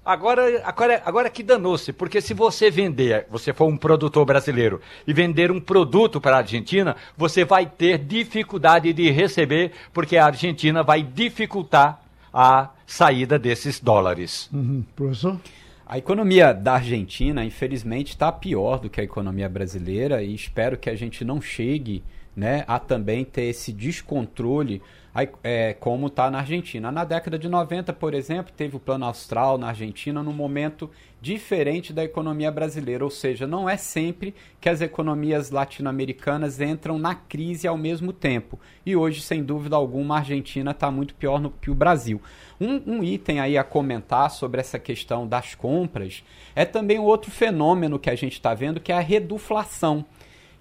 Agora, agora, agora que danou-se, porque se você vender, você for um produtor brasileiro e vender um produto para a Argentina, você vai ter dificuldade de receber, porque a Argentina vai dificultar a saída desses dólares. Uhum. Professor? A economia da Argentina, infelizmente, está pior do que a economia brasileira e espero que a gente não chegue né, a também ter esse descontrole é, como está na Argentina. Na década de 90, por exemplo, teve o Plano Austral na Argentina num momento diferente da economia brasileira, ou seja, não é sempre que as economias latino-americanas entram na crise ao mesmo tempo. E hoje, sem dúvida alguma, a Argentina está muito pior no que o Brasil. Um, um, item aí a comentar sobre essa questão das compras é também outro fenômeno que a gente está vendo, que é a reduflação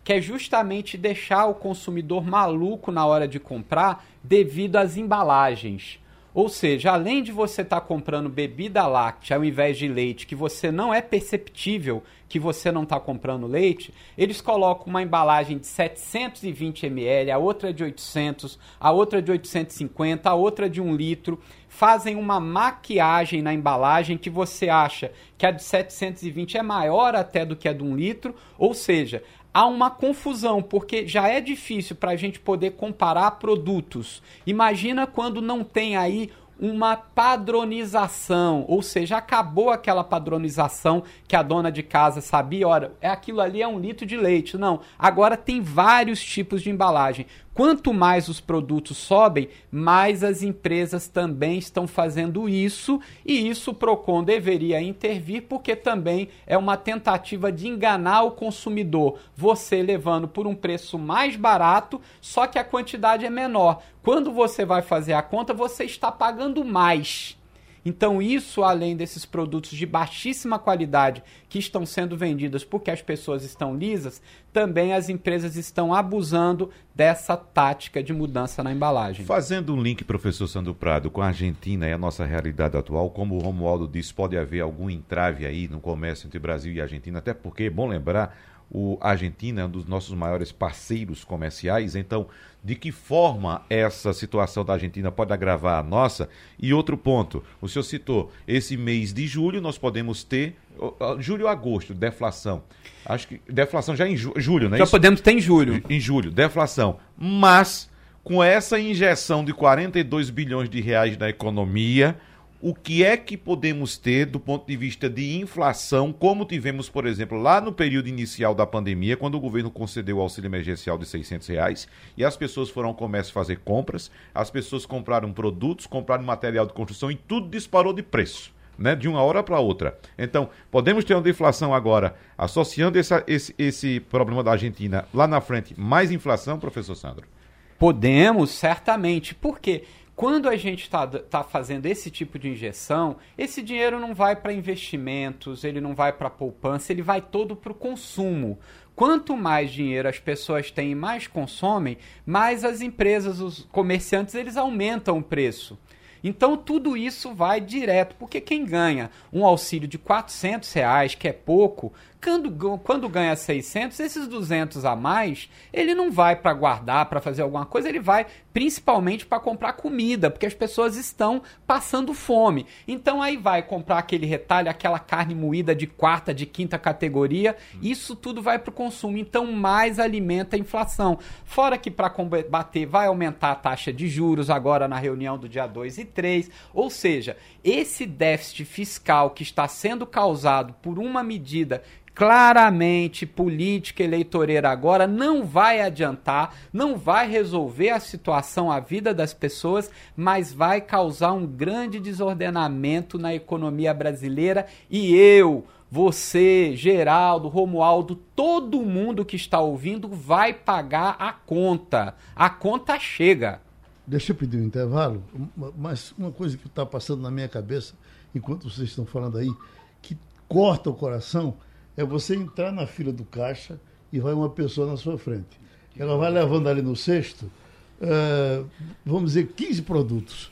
que é justamente deixar o consumidor maluco na hora de comprar devido às embalagens. Ou seja, além de você estar tá comprando bebida láctea ao invés de leite, que você não é perceptível que você não está comprando leite, eles colocam uma embalagem de 720 ml, a outra de 800, a outra de 850, a outra de 1 litro, fazem uma maquiagem na embalagem que você acha que a de 720 é maior até do que a de 1 litro, ou seja, há uma confusão, porque já é difícil para a gente poder comparar produtos. Imagina quando não tem aí uma padronização, ou seja, acabou aquela padronização que a dona de casa sabia, olha, é aquilo ali é um litro de leite. Não, agora tem vários tipos de embalagem. Quanto mais os produtos sobem, mais as empresas também estão fazendo isso, e isso o Procon deveria intervir, porque também é uma tentativa de enganar o consumidor, você levando por um preço mais barato, só que a quantidade é menor. Quando você vai fazer a conta, você está pagando mais. Então, isso, além desses produtos de baixíssima qualidade que estão sendo vendidos porque as pessoas estão lisas, também as empresas estão abusando dessa tática de mudança na embalagem. Fazendo um link, professor Sandro Prado, com a Argentina e a nossa realidade atual, como o Romualdo disse, pode haver algum entrave aí no comércio entre Brasil e Argentina, até porque, bom lembrar, o Argentina é um dos nossos maiores parceiros comerciais, então de que forma essa situação da Argentina pode agravar a nossa? E outro ponto, o senhor citou, esse mês de julho nós podemos ter, julho agosto, deflação. Acho que deflação já em ju, julho, né? Já isso? podemos ter em julho. Em julho, deflação. Mas com essa injeção de 42 bilhões de reais na economia, o que é que podemos ter do ponto de vista de inflação, como tivemos, por exemplo, lá no período inicial da pandemia, quando o governo concedeu o auxílio emergencial de 600 reais e as pessoas foram ao comércio fazer compras, as pessoas compraram produtos, compraram material de construção e tudo disparou de preço. Né, de uma hora para outra. Então, podemos ter uma deflação agora, associando essa, esse, esse problema da Argentina lá na frente, mais inflação, professor Sandro? Podemos, certamente. Por quê? Quando a gente está tá fazendo esse tipo de injeção, esse dinheiro não vai para investimentos, ele não vai para poupança, ele vai todo para o consumo. Quanto mais dinheiro as pessoas têm e mais consomem, mais as empresas, os comerciantes, eles aumentam o preço. Então tudo isso vai direto, porque quem ganha um auxílio de 400 reais, que é pouco, quando, quando ganha 600, esses 200 a mais, ele não vai para guardar, para fazer alguma coisa, ele vai principalmente para comprar comida, porque as pessoas estão passando fome. Então aí vai comprar aquele retalho, aquela carne moída de quarta, de quinta categoria, isso tudo vai para o consumo. Então mais alimenta a inflação. Fora que para combater vai aumentar a taxa de juros agora na reunião do dia 2 e 3, ou seja, esse déficit fiscal que está sendo causado por uma medida claramente política eleitoreira agora não vai adiantar, não vai resolver a situação, a vida das pessoas, mas vai causar um grande desordenamento na economia brasileira e eu, você, Geraldo, Romualdo, todo mundo que está ouvindo vai pagar a conta. A conta chega. Deixa eu pedir um intervalo, mas uma coisa que está passando na minha cabeça enquanto vocês estão falando aí, que corta o coração, é você entrar na fila do caixa e vai uma pessoa na sua frente. Ela vai levando ali no cesto, uh, vamos dizer, 15 produtos.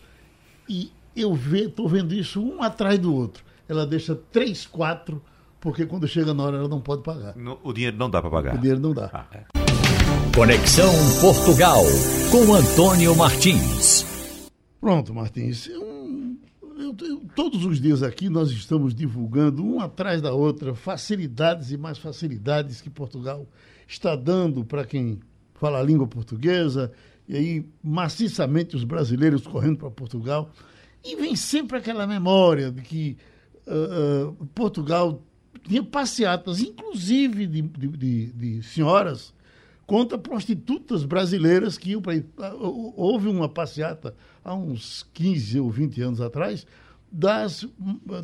E eu estou vendo isso um atrás do outro. Ela deixa três, quatro, porque quando chega na hora ela não pode pagar. No, o dinheiro não dá para pagar. O dinheiro não dá. Ah. É. Conexão Portugal, com Antônio Martins. Pronto, Martins. Todos os dias aqui nós estamos divulgando, uma atrás da outra, facilidades e mais facilidades que Portugal está dando para quem fala a língua portuguesa, e aí maciçamente os brasileiros correndo para Portugal. E vem sempre aquela memória de que uh, uh, Portugal tinha passeatas, inclusive de, de, de, de senhoras, contra prostitutas brasileiras que iam para. Ah, houve uma passeata há uns 15 ou 20 anos atrás das,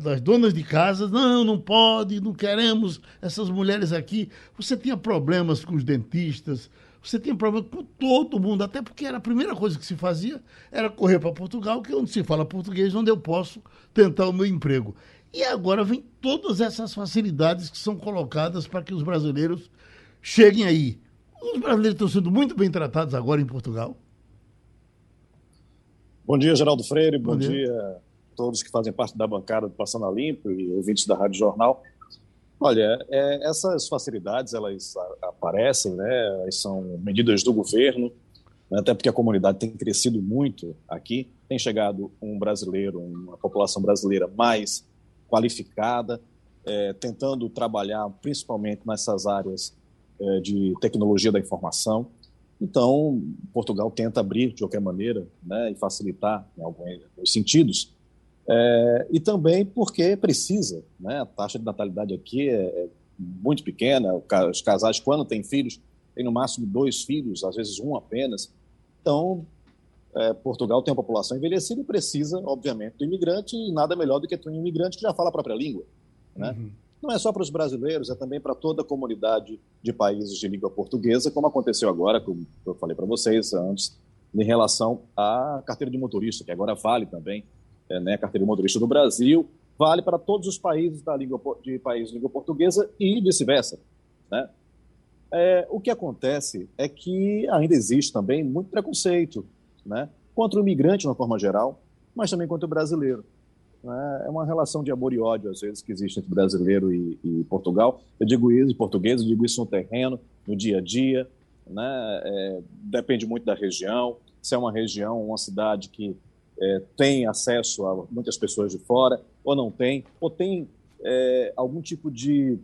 das donas de casa, não, não pode, não queremos essas mulheres aqui. Você tinha problemas com os dentistas, você tinha problemas com todo mundo, até porque era a primeira coisa que se fazia era correr para Portugal, que é onde se fala português, onde eu posso tentar o meu emprego. E agora vem todas essas facilidades que são colocadas para que os brasileiros cheguem aí. Os brasileiros estão sendo muito bem tratados agora em Portugal. Bom dia, Geraldo Freire. Bom, Bom dia. dia todos que fazem parte da bancada do Passando a Limpo e ouvintes da Rádio Jornal. Olha, é, essas facilidades, elas aparecem, né? São medidas do governo, né? até porque a comunidade tem crescido muito aqui. Tem chegado um brasileiro, uma população brasileira mais qualificada, é, tentando trabalhar principalmente nessas áreas é, de tecnologia da informação. Então, Portugal tenta abrir de qualquer maneira né, e facilitar em alguns sentidos é, e também porque precisa, né? A taxa de natalidade aqui é, é muito pequena. Os casais, quando têm filhos, têm no máximo dois filhos, às vezes um apenas. Então, é, Portugal tem uma população envelhecida e precisa, obviamente, do imigrante, e nada melhor do que ter um imigrante que já fala a própria língua. Né? Uhum. Não é só para os brasileiros, é também para toda a comunidade de países de língua portuguesa, como aconteceu agora, como eu falei para vocês antes, em relação à carteira de motorista, que agora vale também é, né, carteira de motorista do Brasil, vale para todos os países da língua, de países de língua portuguesa e vice-versa. Né? É, o que acontece é que ainda existe também muito preconceito né, contra o imigrante, de uma forma geral, mas também contra o brasileiro. Né? É uma relação de amor e ódio, às vezes, que existe entre brasileiro e, e Portugal. Eu digo isso em português, eu digo isso no terreno, no dia a dia. Né? É, depende muito da região. Se é uma região, uma cidade que é, tem acesso a muitas pessoas de fora, ou não tem, ou tem é, algum tipo de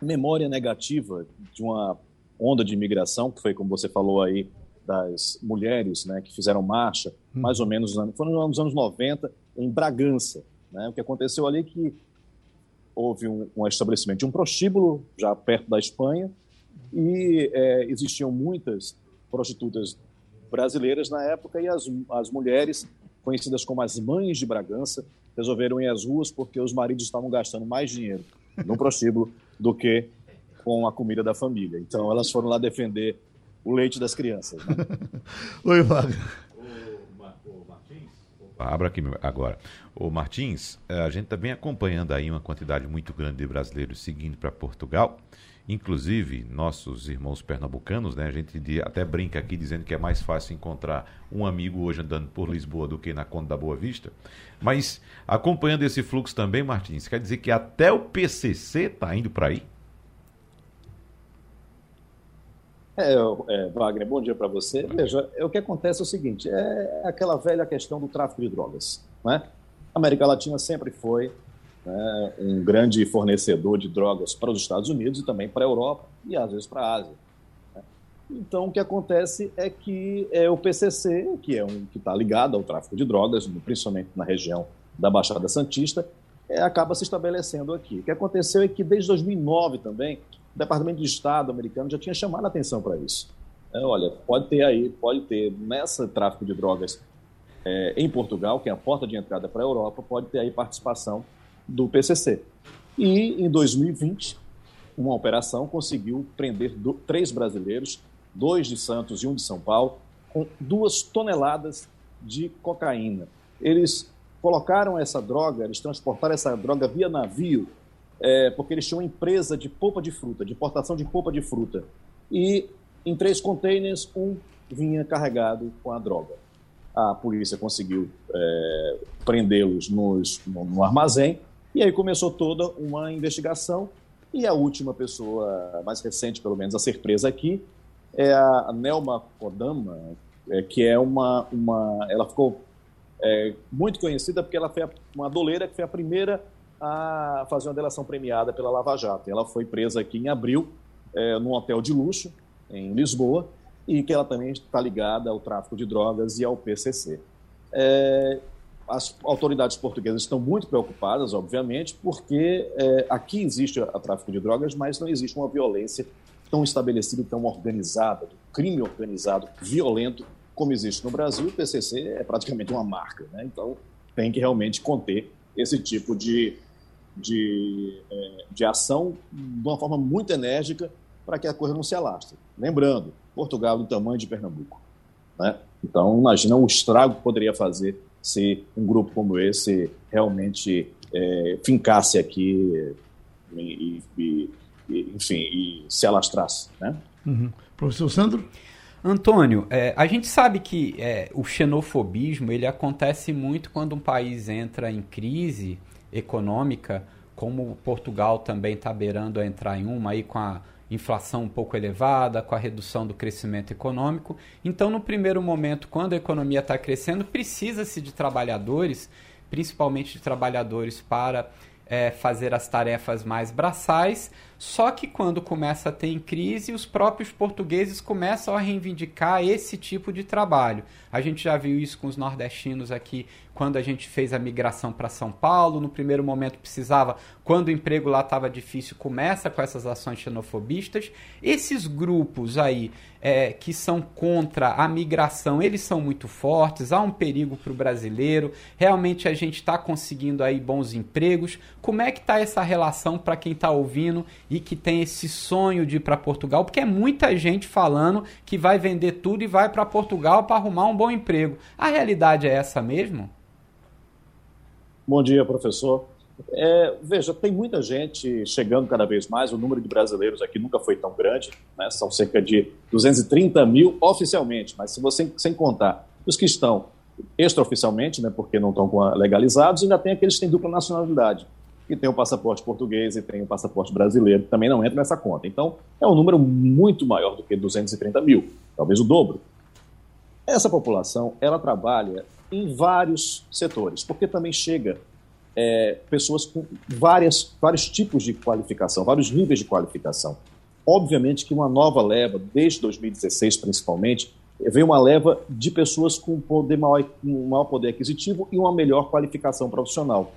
memória negativa de uma onda de imigração, que foi como você falou aí, das mulheres né, que fizeram marcha, hum. mais ou menos, foram nos anos 90, em Bragança. Né? O que aconteceu ali é que houve um, um estabelecimento de um prostíbulo, já perto da Espanha, e é, existiam muitas prostitutas brasileiras na época, e as, as mulheres conhecidas como as mães de Bragança, resolveram ir às ruas porque os maridos estavam gastando mais dinheiro no prostíbulo do que com a comida da família. Então elas foram lá defender o leite das crianças. Né? Oi, Wagner. O, Martins, Abra aqui agora. O Martins, eh, a gente está bem acompanhando aí uma quantidade muito grande de brasileiros seguindo para Portugal. Inclusive, nossos irmãos pernambucanos, né? A gente até brinca aqui dizendo que é mais fácil encontrar um amigo hoje andando por Lisboa do que na Conta da Boa Vista. Mas acompanhando esse fluxo também, Martins, quer dizer que até o PCC está indo para aí? É, é, Wagner, bom dia para você. Veja, é, o que acontece é o seguinte: é aquela velha questão do tráfico de drogas. Né? A América Latina sempre foi né, um grande fornecedor de drogas para os Estados Unidos e também para a Europa e às vezes para a Ásia. Né? Então, o que acontece é que é o PCC, que é um que está ligado ao tráfico de drogas, principalmente na região da Baixada Santista, é, acaba se estabelecendo aqui. O que aconteceu é que desde 2009 também o Departamento de Estado americano já tinha chamado a atenção para isso. É, olha, pode ter aí, pode ter nessa tráfico de drogas é, em Portugal, que é a porta de entrada para a Europa, pode ter aí participação do PCC. E em 2020, uma operação conseguiu prender do, três brasileiros, dois de Santos e um de São Paulo, com duas toneladas de cocaína. Eles colocaram essa droga, eles transportaram essa droga via navio é, porque eles tinham uma empresa de polpa de fruta, de importação de polpa de fruta. E em três containers, um vinha carregado com a droga. A polícia conseguiu é, prendê-los no, no armazém, e aí começou toda uma investigação. E a última pessoa, mais recente pelo menos, a ser presa aqui, é a Nelma Kodama, é, que é uma, uma. Ela ficou é, muito conhecida porque ela foi uma doleira que foi a primeira a fazer uma delação premiada pela Lava Jato. Ela foi presa aqui em abril, é, num hotel de luxo, em Lisboa, e que ela também está ligada ao tráfico de drogas e ao PCC. É, as autoridades portuguesas estão muito preocupadas, obviamente, porque é, aqui existe o tráfico de drogas, mas não existe uma violência tão estabelecida e tão organizada, um crime organizado, violento, como existe no Brasil. O PCC é praticamente uma marca, né? então tem que realmente conter esse tipo de, de, é, de ação de uma forma muito enérgica para que a coisa não se alastre. Lembrando, Portugal do tamanho de Pernambuco. Né? Então, imagina o estrago que poderia fazer se um grupo como esse realmente é, fincasse aqui e, e, e, enfim, e se alastrasse. Né? Uhum. Professor Sandro? Antônio, é, a gente sabe que é, o xenofobismo ele acontece muito quando um país entra em crise econômica, como Portugal também está beirando a entrar em uma, aí com a inflação um pouco elevada, com a redução do crescimento econômico. Então, no primeiro momento, quando a economia está crescendo, precisa-se de trabalhadores, principalmente de trabalhadores para é, fazer as tarefas mais braçais, só que quando começa a ter crise, os próprios portugueses começam a reivindicar esse tipo de trabalho. A gente já viu isso com os nordestinos aqui quando a gente fez a migração para São Paulo. No primeiro momento precisava, quando o emprego lá estava difícil, começa com essas ações xenofobistas. Esses grupos aí é, que são contra a migração, eles são muito fortes, há um perigo para o brasileiro. Realmente a gente está conseguindo aí bons empregos. Como é que está essa relação para quem está ouvindo e que tem esse sonho de ir para Portugal, porque é muita gente falando que vai vender tudo e vai para Portugal para arrumar um bom emprego. A realidade é essa mesmo? Bom dia, professor. É, veja, tem muita gente chegando cada vez mais, o número de brasileiros aqui nunca foi tão grande, né? são cerca de 230 mil oficialmente, mas se você sem contar os que estão extraoficialmente, né, porque não estão legalizados, ainda tem aqueles que têm dupla nacionalidade que tem o passaporte português e tem o passaporte brasileiro, que também não entra nessa conta. Então, é um número muito maior do que 230 mil, talvez o dobro. Essa população, ela trabalha em vários setores, porque também chega é, pessoas com várias, vários tipos de qualificação, vários níveis de qualificação. Obviamente que uma nova leva, desde 2016 principalmente, veio uma leva de pessoas com poder maior, um maior poder aquisitivo e uma melhor qualificação profissional.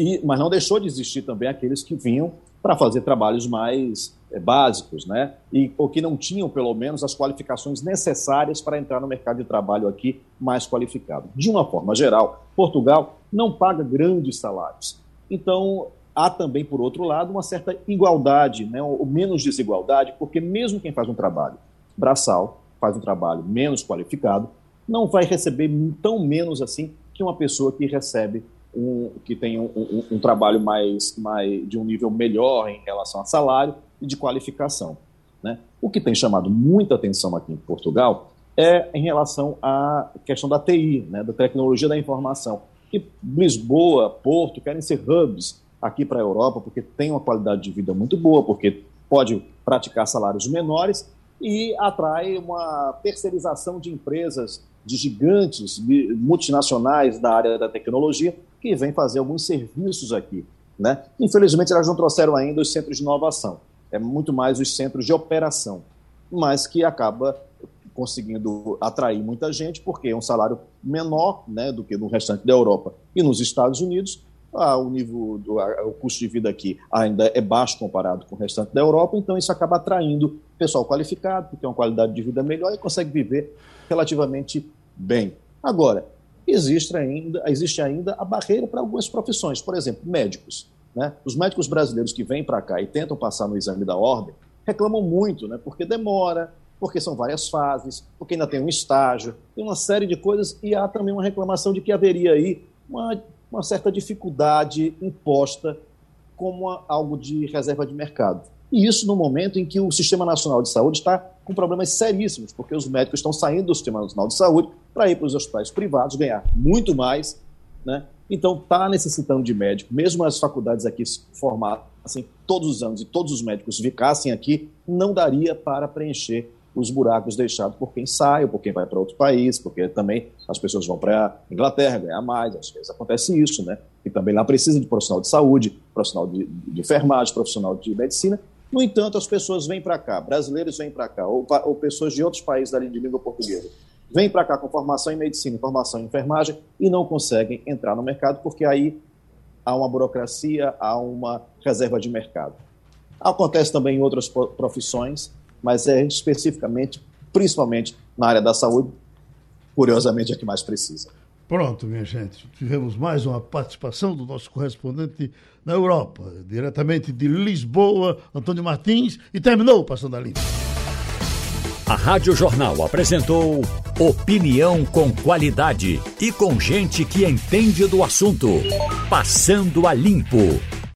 E, mas não deixou de existir também aqueles que vinham para fazer trabalhos mais é, básicos, né? E, ou que não tinham, pelo menos, as qualificações necessárias para entrar no mercado de trabalho aqui mais qualificado. De uma forma geral, Portugal não paga grandes salários. Então, há também, por outro lado, uma certa igualdade, né? ou menos desigualdade, porque mesmo quem faz um trabalho braçal, faz um trabalho menos qualificado, não vai receber tão menos assim que uma pessoa que recebe um, que tem um, um, um, trabalho mais, mais de um nível melhor em relação a salário e de qualificação. Né? O que tem chamado muita atenção aqui em Portugal é em relação à questão da TI, né, da tecnologia da informação. Que Lisboa, Porto querem ser hubs aqui para a Europa porque tem uma qualidade de vida muito boa, porque pode praticar salários menores e atrai uma terceirização de empresas de gigantes multinacionais da área da tecnologia que vêm fazer alguns serviços aqui. Né? Infelizmente, elas não trouxeram ainda os centros de inovação, é muito mais os centros de operação, mas que acaba conseguindo atrair muita gente, porque é um salário menor né, do que no restante da Europa e nos Estados Unidos. Ah, o nível, do, o custo de vida aqui ainda é baixo comparado com o restante da Europa, então isso acaba atraindo pessoal qualificado, que tem uma qualidade de vida melhor e consegue viver relativamente bem. Agora, existe ainda, existe ainda a barreira para algumas profissões, por exemplo, médicos. Né? Os médicos brasileiros que vêm para cá e tentam passar no exame da ordem reclamam muito, né? porque demora, porque são várias fases, porque ainda tem um estágio, tem uma série de coisas, e há também uma reclamação de que haveria aí uma, uma certa dificuldade imposta como algo de reserva de mercado. E isso no momento em que o Sistema Nacional de Saúde está com problemas seríssimos, porque os médicos estão saindo do Sistema Nacional de Saúde para ir para os hospitais privados, ganhar muito mais, né? Então está necessitando de médico, mesmo as faculdades aqui formassem todos os anos e todos os médicos ficassem aqui, não daria para preencher os buracos deixados por quem sai ou por quem vai para outro país, porque também as pessoas vão para a Inglaterra ganhar mais, às vezes acontece isso, né? E também lá precisa de profissional de saúde, profissional de, de enfermagem, profissional de medicina, no entanto, as pessoas vêm para cá, brasileiros vêm para cá, ou, ou, pessoas de outros países de língua portuguesa, vêm para cá com formação em medicina, formação em enfermagem e não conseguem entrar no mercado porque aí há uma burocracia, há uma reserva de mercado. Acontece também em outras profissões, mas é especificamente, principalmente na área da saúde, curiosamente é que mais precisa. Pronto, minha gente. Tivemos mais uma participação do nosso correspondente na Europa, diretamente de Lisboa, Antônio Martins, e terminou Passando a Limpo. A Rádio Jornal apresentou opinião com qualidade e com gente que entende do assunto. Passando a Limpo.